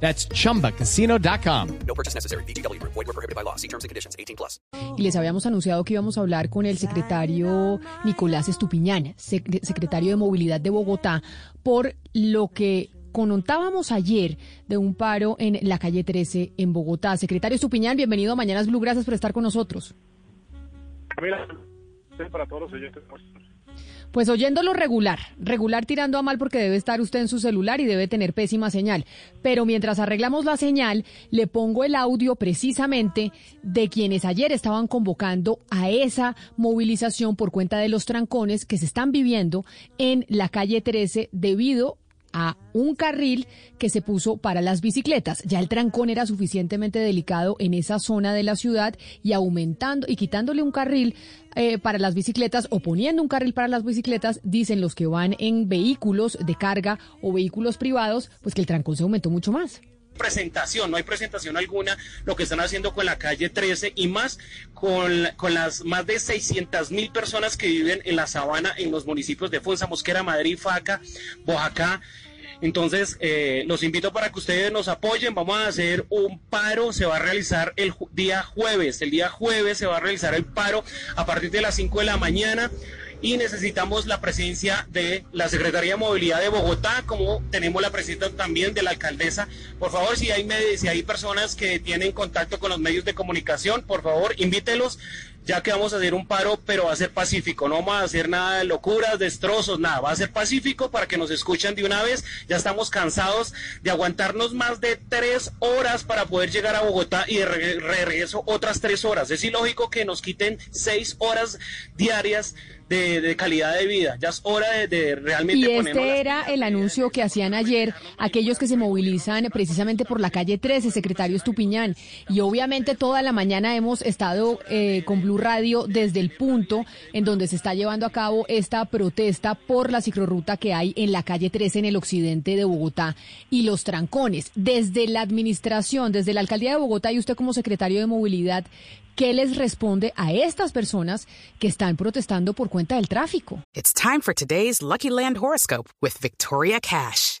That's chumbacasino.com. No purchase necessary. BGW. Void were prohibited by law. See terms and conditions. 18 plus. Y les habíamos anunciado que íbamos a hablar con el secretario Nicolás Estupiñán, sec- secretario de Movilidad de Bogotá, por lo que contábamos ayer de un paro en la calle 13 en Bogotá. Secretario Estupiñán, bienvenido a Mañanas Blue, gracias por estar con nosotros. Camila, para todos los oyentes. Pues oyéndolo regular, regular tirando a mal porque debe estar usted en su celular y debe tener pésima señal. Pero mientras arreglamos la señal, le pongo el audio precisamente de quienes ayer estaban convocando a esa movilización por cuenta de los trancones que se están viviendo en la calle 13 debido a un carril que se puso para las bicicletas. Ya el trancón era suficientemente delicado en esa zona de la ciudad y aumentando y quitándole un carril eh, para las bicicletas o poniendo un carril para las bicicletas, dicen los que van en vehículos de carga o vehículos privados, pues que el trancón se aumentó mucho más presentación, no hay presentación alguna, lo que están haciendo con la calle 13 y más con, con las más de 600 mil personas que viven en la sabana en los municipios de Fonsa, Mosquera, Madrid, Faca, Oaxaca. Entonces, eh, los invito para que ustedes nos apoyen. Vamos a hacer un paro. Se va a realizar el día jueves. El día jueves se va a realizar el paro a partir de las 5 de la mañana y necesitamos la presencia de la Secretaría de Movilidad de Bogotá, como tenemos la presencia también de la alcaldesa. Por favor, si hay, si hay personas que tienen contacto con los medios de comunicación, por favor, invítelos, ya que vamos a hacer un paro, pero va a ser pacífico, no vamos a hacer nada de locuras, destrozos, nada, va a ser pacífico para que nos escuchen de una vez. Ya estamos cansados de aguantarnos más de tres horas para poder llegar a Bogotá y de re- regreso otras tres horas. Es ilógico que nos quiten seis horas diarias de, de calidad de vida. Ya es hora de, de realmente Y este era el anuncio que hacían ayer aquellos que se movilizan precisamente por la calle 13, secretario Estupiñán. Y obviamente toda la mañana hemos estado eh, con Blue Radio desde el punto en donde se está llevando a cabo esta protesta por la ciclorruta que hay en la calle 13 en el occidente de Bogotá y los trancones. Desde la administración, desde la alcaldía de Bogotá y usted como secretario de movilidad, ¿qué les responde a estas personas que están protestando por cuenta del tráfico? It's time for today's Lucky Land horoscope with Victoria Cash.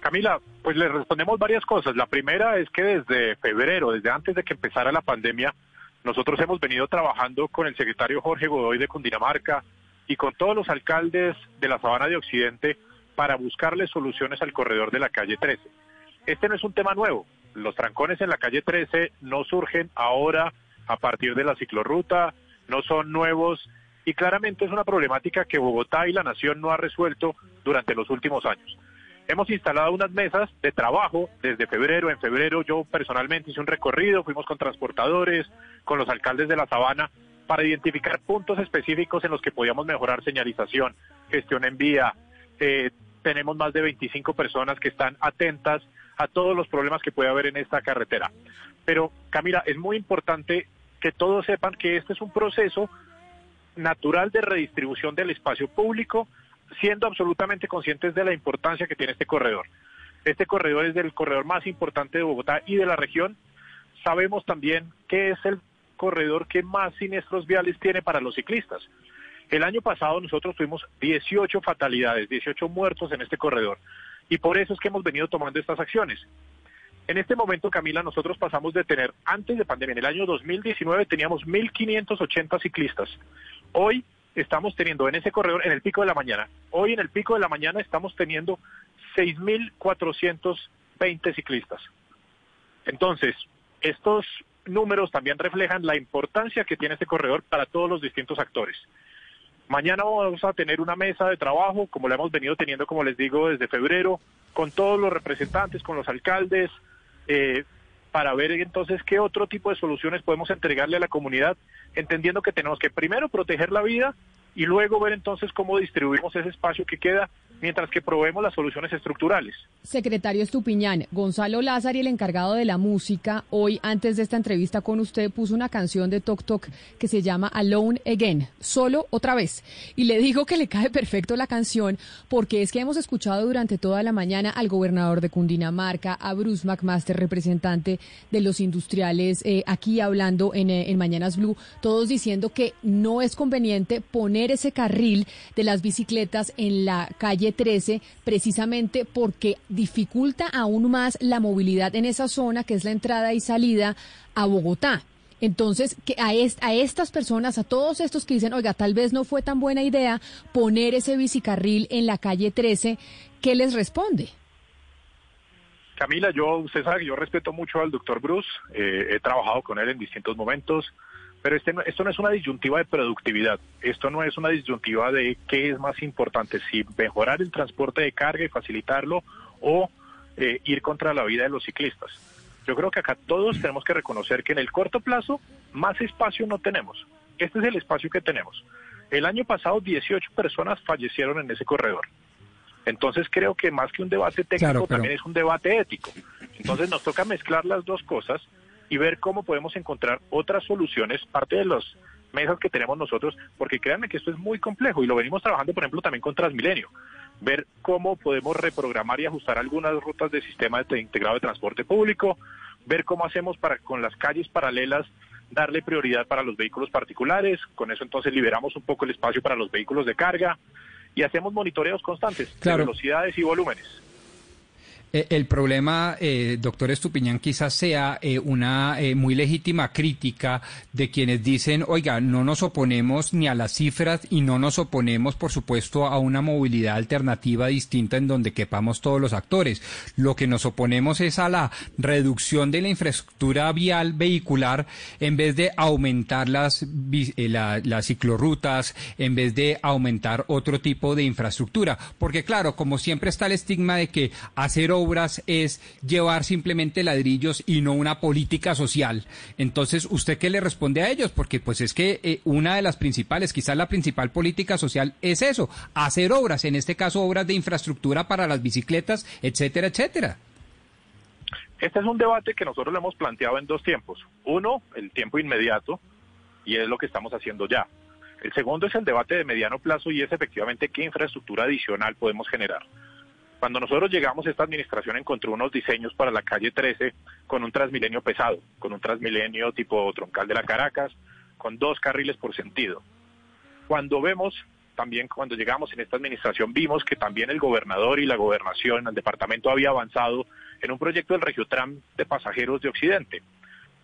Camila, pues le respondemos varias cosas. La primera es que desde febrero, desde antes de que empezara la pandemia, nosotros hemos venido trabajando con el secretario Jorge Godoy de Cundinamarca y con todos los alcaldes de la Sabana de Occidente para buscarle soluciones al corredor de la calle 13. Este no es un tema nuevo. Los trancones en la calle 13 no surgen ahora a partir de la ciclorruta, no son nuevos y claramente es una problemática que Bogotá y la Nación no ha resuelto durante los últimos años. Hemos instalado unas mesas de trabajo desde febrero. En febrero yo personalmente hice un recorrido, fuimos con transportadores, con los alcaldes de la Sabana, para identificar puntos específicos en los que podíamos mejorar señalización, gestión en vía. Eh, tenemos más de 25 personas que están atentas a todos los problemas que puede haber en esta carretera. Pero Camila, es muy importante que todos sepan que este es un proceso natural de redistribución del espacio público, siendo absolutamente conscientes de la importancia que tiene este corredor. Este corredor es el corredor más importante de Bogotá y de la región. Sabemos también que es el corredor que más siniestros viales tiene para los ciclistas. El año pasado nosotros tuvimos 18 fatalidades, 18 muertos en este corredor. Y por eso es que hemos venido tomando estas acciones. En este momento, Camila, nosotros pasamos de tener, antes de pandemia, en el año 2019 teníamos 1.580 ciclistas. Hoy estamos teniendo en ese corredor, en el pico de la mañana, hoy en el pico de la mañana estamos teniendo 6.420 ciclistas. Entonces, estos números también reflejan la importancia que tiene este corredor para todos los distintos actores. Mañana vamos a tener una mesa de trabajo, como la hemos venido teniendo, como les digo, desde febrero, con todos los representantes, con los alcaldes, eh, para ver entonces qué otro tipo de soluciones podemos entregarle a la comunidad, entendiendo que tenemos que primero proteger la vida y luego ver entonces cómo distribuimos ese espacio que queda mientras que probemos las soluciones estructurales. Secretario Estupiñán, Gonzalo Lázaro, el encargado de la música, hoy antes de esta entrevista con usted puso una canción de Tok Tok que se llama Alone Again, solo otra vez. Y le digo que le cae perfecto la canción porque es que hemos escuchado durante toda la mañana al gobernador de Cundinamarca, a Bruce McMaster, representante de los industriales, eh, aquí hablando en, eh, en Mañanas Blue, todos diciendo que no es conveniente poner ese carril de las bicicletas en la calle 13 precisamente porque dificulta aún más la movilidad en esa zona que es la entrada y salida a Bogotá. Entonces, que a, a estas personas, a todos estos que dicen, oiga, tal vez no fue tan buena idea poner ese bicicarril en la calle 13, ¿qué les responde? Camila, yo, usted sabe que yo respeto mucho al doctor Bruce, eh, he trabajado con él en distintos momentos, pero este esto no es una disyuntiva de productividad, esto no es una disyuntiva de qué es más importante, si mejorar el transporte de carga y facilitarlo o eh, ir contra la vida de los ciclistas. Yo creo que acá todos tenemos que reconocer que en el corto plazo más espacio no tenemos. Este es el espacio que tenemos. El año pasado 18 personas fallecieron en ese corredor. Entonces creo que más que un debate técnico también es un debate ético. Entonces nos toca mezclar las dos cosas y ver cómo podemos encontrar otras soluciones, parte de los mesas que tenemos nosotros, porque créanme que esto es muy complejo y lo venimos trabajando, por ejemplo, también con Transmilenio. Ver cómo podemos reprogramar y ajustar algunas rutas del sistema de integrado de transporte público, ver cómo hacemos para con las calles paralelas darle prioridad para los vehículos particulares, con eso entonces liberamos un poco el espacio para los vehículos de carga y hacemos monitoreos constantes de velocidades y volúmenes. Eh, el problema, eh, doctor Estupiñán, quizás sea eh, una muy legítima crítica de quienes dicen, oiga, no nos oponemos ni a las cifras y no nos oponemos, por supuesto, a una movilidad alternativa distinta en donde quepamos todos los actores. Lo que nos oponemos es a la reducción de la infraestructura vial vehicular en vez de aumentar las, las ciclorrutas, en vez de aumentar otro tipo de infraestructura. Porque claro, como siempre está el estigma de que hacer obras es llevar simplemente ladrillos y no una política social. Entonces, ¿usted qué le responde a ellos? Porque pues es que eh, una de las principales, quizás la principal política social es eso, hacer obras, en este caso obras de infraestructura para las bicicletas, etcétera, etcétera. Este es un debate que nosotros le hemos planteado en dos tiempos. Uno, el tiempo inmediato, y es lo que estamos haciendo ya. El segundo es el debate de mediano plazo y es efectivamente qué infraestructura adicional podemos generar. Cuando nosotros llegamos, esta administración encontró unos diseños para la calle 13 con un transmilenio pesado, con un transmilenio tipo troncal de la Caracas, con dos carriles por sentido. Cuando vemos, también cuando llegamos en esta administración, vimos que también el gobernador y la gobernación, el departamento había avanzado en un proyecto del Regiotram de pasajeros de Occidente.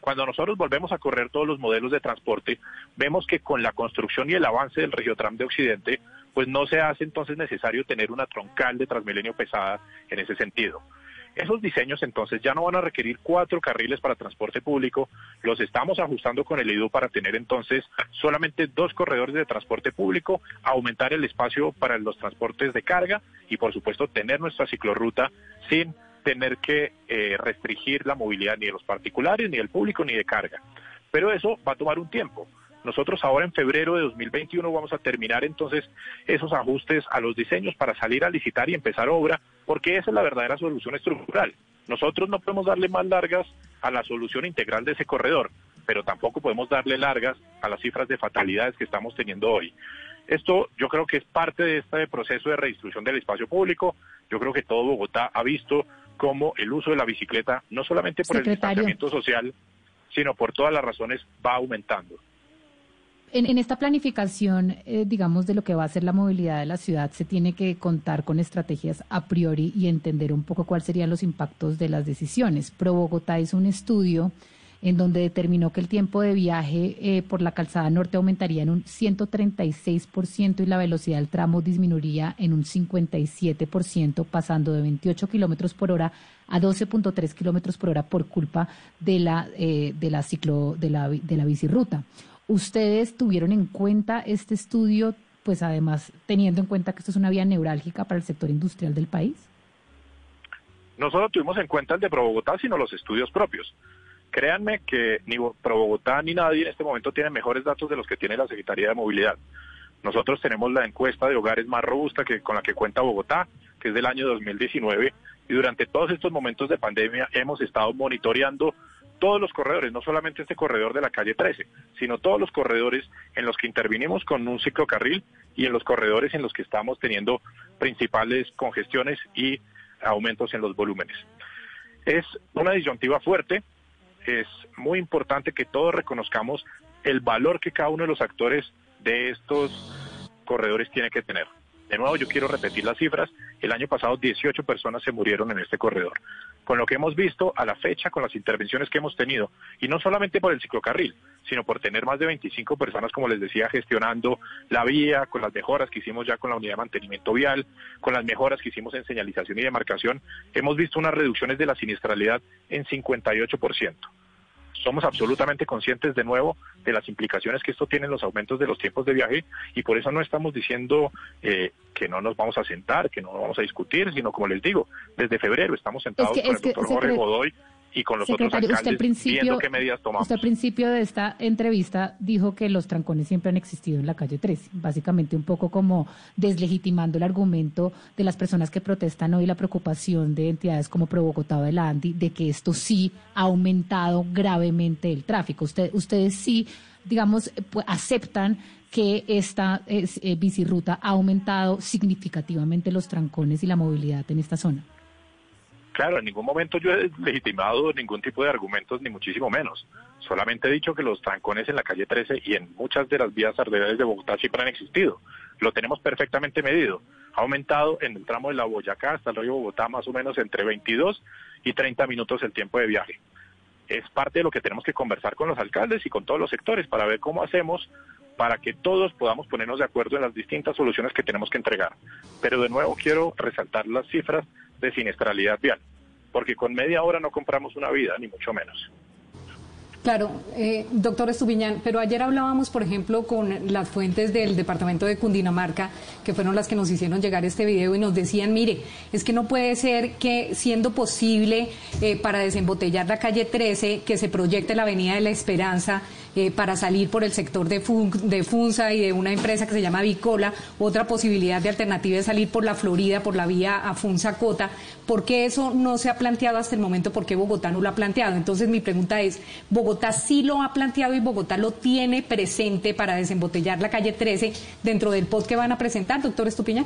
Cuando nosotros volvemos a correr todos los modelos de transporte, vemos que con la construcción y el avance del Regiotram de Occidente, pues no se hace entonces necesario tener una troncal de Transmilenio pesada en ese sentido. Esos diseños entonces ya no van a requerir cuatro carriles para transporte público, los estamos ajustando con el IDU para tener entonces solamente dos corredores de transporte público, aumentar el espacio para los transportes de carga y por supuesto tener nuestra ciclorruta sin tener que eh, restringir la movilidad ni de los particulares, ni del público, ni de carga. Pero eso va a tomar un tiempo. Nosotros ahora en febrero de 2021 vamos a terminar entonces esos ajustes a los diseños para salir a licitar y empezar obra, porque esa es la verdadera solución estructural. Nosotros no podemos darle más largas a la solución integral de ese corredor, pero tampoco podemos darle largas a las cifras de fatalidades que estamos teniendo hoy. Esto yo creo que es parte de este proceso de redistribución del espacio público. Yo creo que todo Bogotá ha visto cómo el uso de la bicicleta, no solamente por el distanciamiento social, sino por todas las razones, va aumentando. En, esta planificación, eh, digamos, de lo que va a ser la movilidad de la ciudad, se tiene que contar con estrategias a priori y entender un poco cuáles serían los impactos de las decisiones. Pro Bogotá hizo un estudio en donde determinó que el tiempo de viaje eh, por la calzada norte aumentaría en un 136% y la velocidad del tramo disminuiría en un 57%, pasando de 28 kilómetros por hora a 12.3 kilómetros por hora por culpa de la, eh, de la ciclo, de la, de la bicirruta. ¿Ustedes tuvieron en cuenta este estudio, pues además teniendo en cuenta que esto es una vía neurálgica para el sector industrial del país? No solo tuvimos en cuenta el de Pro Bogotá, sino los estudios propios. Créanme que ni Pro Bogotá ni nadie en este momento tiene mejores datos de los que tiene la Secretaría de Movilidad. Nosotros tenemos la encuesta de hogares más robusta que con la que cuenta Bogotá, que es del año 2019, y durante todos estos momentos de pandemia hemos estado monitoreando todos los corredores, no solamente este corredor de la calle 13, sino todos los corredores en los que intervinimos con un ciclocarril y en los corredores en los que estamos teniendo principales congestiones y aumentos en los volúmenes. Es una disyuntiva fuerte, es muy importante que todos reconozcamos el valor que cada uno de los actores de estos corredores tiene que tener. De nuevo, yo quiero repetir las cifras. El año pasado 18 personas se murieron en este corredor. Con lo que hemos visto a la fecha, con las intervenciones que hemos tenido, y no solamente por el ciclocarril, sino por tener más de 25 personas, como les decía, gestionando la vía, con las mejoras que hicimos ya con la unidad de mantenimiento vial, con las mejoras que hicimos en señalización y demarcación, hemos visto unas reducciones de la siniestralidad en 58% somos absolutamente conscientes de nuevo de las implicaciones que esto tiene en los aumentos de los tiempos de viaje y por eso no estamos diciendo eh, que no nos vamos a sentar, que no vamos a discutir, sino como les digo, desde febrero estamos sentados con el doctor Jorge Godoy y con los otros alcaldes usted al principio, viendo qué medidas tomamos. Usted al principio de esta entrevista dijo que los trancones siempre han existido en la calle 13, básicamente un poco como deslegitimando el argumento de las personas que protestan hoy la preocupación de entidades como Pro Bogotá o la ANDI de que esto sí ha aumentado gravemente el tráfico. Usted, ustedes sí, digamos, pues, aceptan que esta eh, bicirruta ha aumentado significativamente los trancones y la movilidad en esta zona. Claro, en ningún momento yo he legitimado ningún tipo de argumentos, ni muchísimo menos. Solamente he dicho que los trancones en la calle 13 y en muchas de las vías arteriales de Bogotá siempre han existido. Lo tenemos perfectamente medido. Ha aumentado en el tramo de la Boyacá hasta el río Bogotá más o menos entre 22 y 30 minutos el tiempo de viaje. Es parte de lo que tenemos que conversar con los alcaldes y con todos los sectores para ver cómo hacemos para que todos podamos ponernos de acuerdo en las distintas soluciones que tenemos que entregar. Pero de nuevo quiero resaltar las cifras de siniestralidad vial, porque con media hora no compramos una vida, ni mucho menos. Claro, eh, doctor Estupiñán, pero ayer hablábamos, por ejemplo, con las fuentes del departamento de Cundinamarca, que fueron las que nos hicieron llegar este video y nos decían, mire, es que no puede ser que siendo posible eh, para desembotellar la calle 13, que se proyecte la Avenida de la Esperanza, eh, para salir por el sector de, de Funza y de una empresa que se llama Bicola. Otra posibilidad de alternativa es salir por la Florida, por la vía a Funza Cota. ¿Por qué eso no se ha planteado hasta el momento? ¿Por qué Bogotá no lo ha planteado? Entonces mi pregunta es, ¿Bogotá sí lo ha planteado y Bogotá lo tiene presente para desembotellar la calle 13 dentro del POT que van a presentar, doctor Estupiña?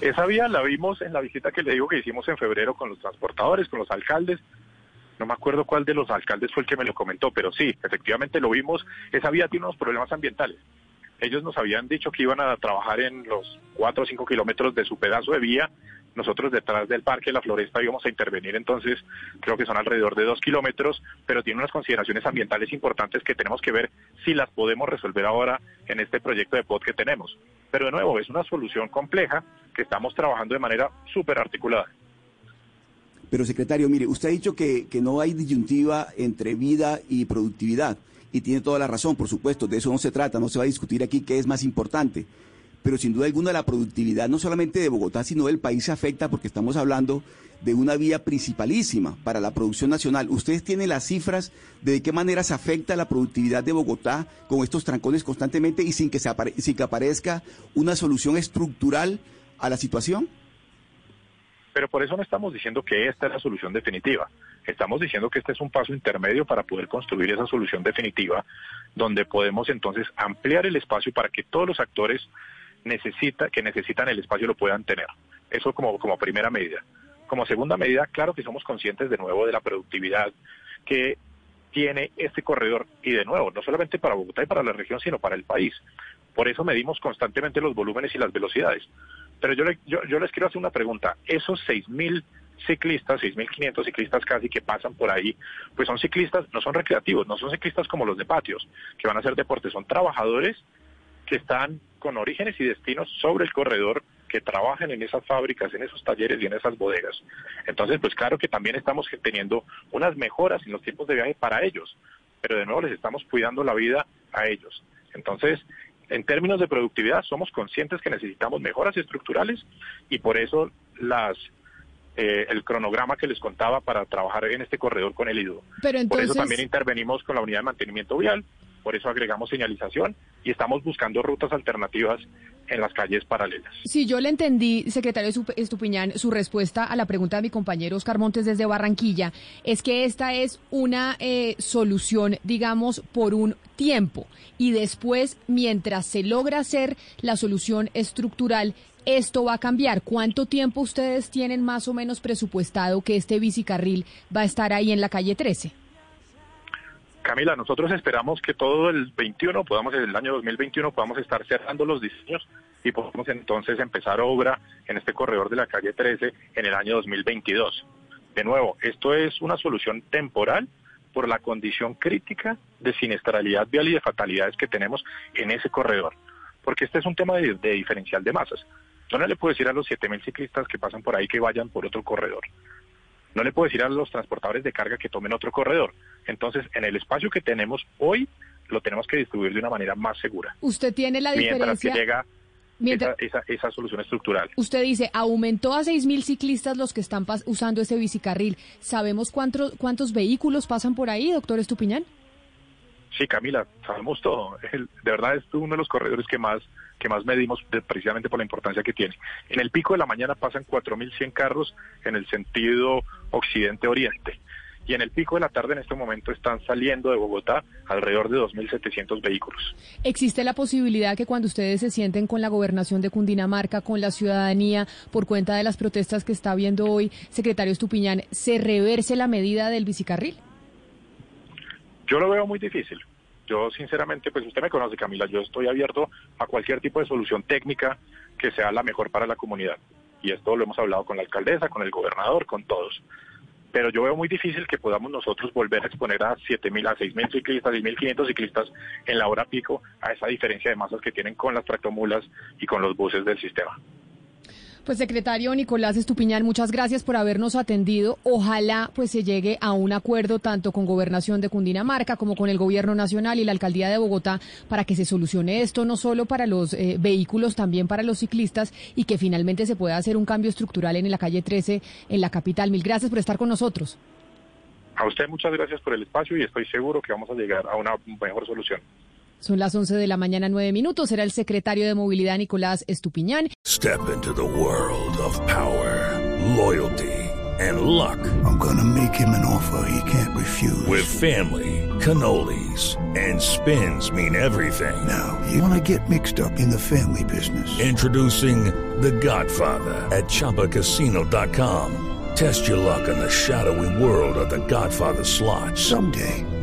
Esa vía la vimos en la visita que le digo que hicimos en febrero con los transportadores, con los alcaldes, no me acuerdo cuál de los alcaldes fue el que me lo comentó, pero sí, efectivamente lo vimos, esa vía tiene unos problemas ambientales. Ellos nos habían dicho que iban a trabajar en los cuatro o cinco kilómetros de su pedazo de vía. Nosotros detrás del parque La Floresta íbamos a intervenir, entonces creo que son alrededor de dos kilómetros, pero tiene unas consideraciones ambientales importantes que tenemos que ver si las podemos resolver ahora en este proyecto de POT que tenemos. Pero de nuevo, es una solución compleja que estamos trabajando de manera súper articulada. Pero secretario, mire, usted ha dicho que, no hay disyuntiva entre vida y productividad. Y tiene toda la razón, por supuesto, de eso no se trata, no se va a discutir aquí qué es más importante. Pero sin duda alguna la productividad, no solamente de Bogotá, sino del país se afecta porque estamos hablando de una vía principalísima para la producción nacional. ¿Ustedes tienen las cifras de, qué manera se afecta la productividad de Bogotá con estos trancones constantemente y sin que, se sin que aparezca una solución estructural a la situación? Pero por eso no estamos diciendo que esta es la solución definitiva. Estamos diciendo que este es un paso intermedio para poder construir esa solución definitiva, donde podemos entonces ampliar el espacio para que todos los actores necesita, que necesitan el espacio lo puedan tener. Eso como, como primera medida. Como segunda medida, claro que somos conscientes de nuevo de la productividad que tiene este corredor y de nuevo, no solamente para Bogotá y para la región, sino para el país. Por eso medimos constantemente los volúmenes y las velocidades. Pero yo, yo, les quiero hacer una pregunta. Esos 6.000 ciclistas, 6.500 ciclistas casi que pasan por ahí, pues son ciclistas, no son recreativos, no son ciclistas como los de patios, que van a hacer deporte, son trabajadores que están con orígenes y destinos sobre el corredor, que trabajan en esas fábricas, en esos talleres y en esas bodegas. Entonces, pues claro que también estamos teniendo unas mejoras en los tiempos de viaje para ellos, pero de nuevo les estamos cuidando la vida a ellos. Entonces, en términos de productividad, somos conscientes que necesitamos mejoras estructurales y por eso las eh, el cronograma que les contaba para trabajar en este corredor con el IDO. Por eso también intervenimos con la unidad de mantenimiento vial, por eso agregamos señalización y estamos buscando rutas alternativas en las calles paralelas. Si yo le entendí, secretario Estupiñán, su respuesta a la pregunta de mi compañero Oscar Montes desde Barranquilla, es que esta es una eh, solución, digamos, por un tiempo y después, mientras se logra hacer la solución estructural, esto va a cambiar. ¿Cuánto tiempo ustedes tienen más o menos presupuestado que este bicicarril va a estar ahí en la calle 13? Camila, nosotros esperamos que todo el 21, podamos, el año 2021, podamos estar cerrando los diseños y podamos entonces empezar obra en este corredor de la calle 13 en el año 2022. De nuevo, esto es una solución temporal por la condición crítica de siniestralidad vial y de fatalidades que tenemos en ese corredor, porque este es un tema de, de diferencial de masas. Yo no le puedo decir a los 7.000 ciclistas que pasan por ahí que vayan por otro corredor. No le puedo decir a los transportadores de carga que tomen otro corredor. Entonces, en el espacio que tenemos hoy, lo tenemos que distribuir de una manera más segura. Usted tiene la diferencia... Mientras que llega esa, solución estructural. Usted dice, aumentó a 6.000 ciclistas los que están usando ese bicicarril. ¿Sabemos cuántos, cuántos vehículos pasan por ahí, doctor Estupiñán? Sí, Camila, sabemos todo. de verdad es uno de los corredores que más que más medimos precisamente por la importancia que tiene. En el pico de la mañana pasan 4.100 carros en el sentido occidente-oriente. Y en el pico de la tarde en este momento están saliendo de Bogotá alrededor de 2.700 vehículos. ¿Existe la posibilidad que cuando ustedes se sienten con la gobernación de Cundinamarca, con la ciudadanía, por cuenta de las protestas que está viendo hoy, secretario Estupiñán, se reverse la medida del bicicarril? Yo lo veo muy difícil. Yo sinceramente, pues usted me conoce Camila, yo estoy abierto a cualquier tipo de solución técnica que sea la mejor para la comunidad. Y esto lo hemos hablado con la alcaldesa, con el gobernador, con todos. Pero yo veo muy difícil que podamos nosotros volver a exponer a 7.000, a 6.000 ciclistas, 6.500 ciclistas en la hora pico a esa diferencia de masas que tienen con las tractomulas y con los buses del sistema. Pues secretario Nicolás Estupiñán, muchas gracias por habernos atendido. Ojalá pues se llegue a un acuerdo tanto con Gobernación de Cundinamarca como con el Gobierno Nacional y la Alcaldía de Bogotá para que se solucione esto no solo para los eh, vehículos, también para los ciclistas y que finalmente se pueda hacer un cambio estructural en la calle 13 en la capital. Mil gracias por estar con nosotros. A usted muchas gracias por el espacio y estoy seguro que vamos a llegar a una mejor solución. Son las 11 de la mañana, 9 minutos. Será el secretario de Movilidad, Nicolás Estupiñán. Step into the world of power, loyalty and luck. I'm gonna make him an offer he can't refuse. With family, cannolis and spins mean everything. Now, you wanna get mixed up in the family business. Introducing The Godfather at ChumbaCasino.com. Test your luck in the shadowy world of The Godfather slot. Someday.